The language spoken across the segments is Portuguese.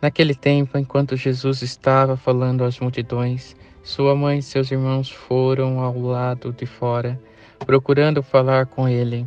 Naquele tempo, enquanto Jesus estava falando às multidões, sua mãe e seus irmãos foram ao lado de fora, procurando falar com ele.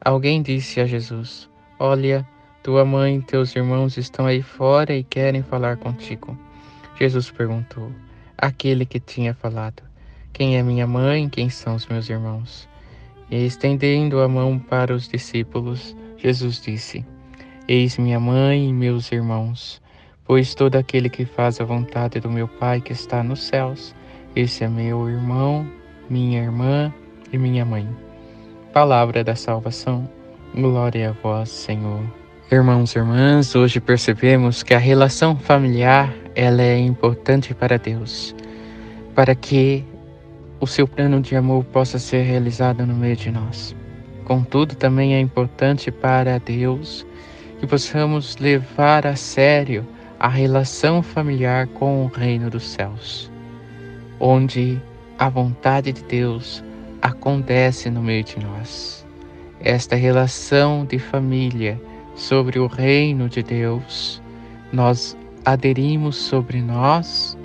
Alguém disse a Jesus: Olha, tua mãe e teus irmãos estão aí fora e querem falar contigo. Jesus perguntou àquele que tinha falado: Quem é minha mãe? Quem são os meus irmãos? E estendendo a mão para os discípulos, Jesus disse: Eis minha mãe e meus irmãos. Pois todo aquele que faz a vontade do meu Pai que está nos céus, esse é meu irmão, minha irmã e minha mãe. Palavra da salvação, glória a vós, Senhor. Irmãos e irmãs, hoje percebemos que a relação familiar ela é importante para Deus, para que o seu plano de amor possa ser realizado no meio de nós. Contudo, também é importante para Deus que possamos levar a sério a relação familiar com o reino dos céus, onde a vontade de Deus acontece no meio de nós. Esta relação de família sobre o reino de Deus, nós aderimos sobre nós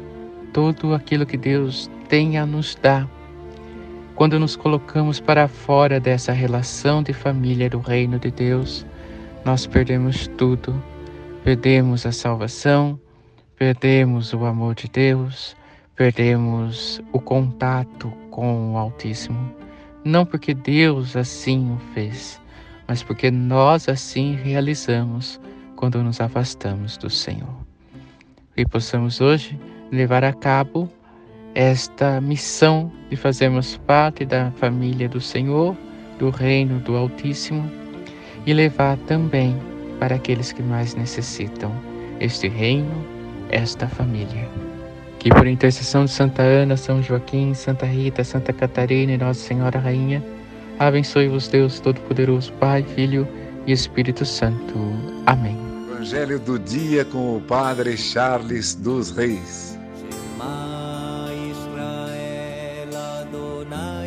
tudo aquilo que Deus tem a nos dar. Quando nos colocamos para fora dessa relação de família do reino de Deus, nós perdemos tudo perdemos a salvação, perdemos o amor de Deus, perdemos o contato com o Altíssimo. Não porque Deus assim o fez, mas porque nós assim realizamos quando nos afastamos do Senhor. E possamos hoje levar a cabo esta missão de fazermos parte da família do Senhor, do reino do Altíssimo e levar também para aqueles que mais necessitam este reino, esta família. Que por intercessão de Santa Ana, São Joaquim, Santa Rita, Santa Catarina e Nossa Senhora Rainha, abençoe-vos Deus Todo-Poderoso, Pai, Filho e Espírito Santo. Amém. Evangelho do dia com o Padre Charles dos Reis. Shema Israel Adonai.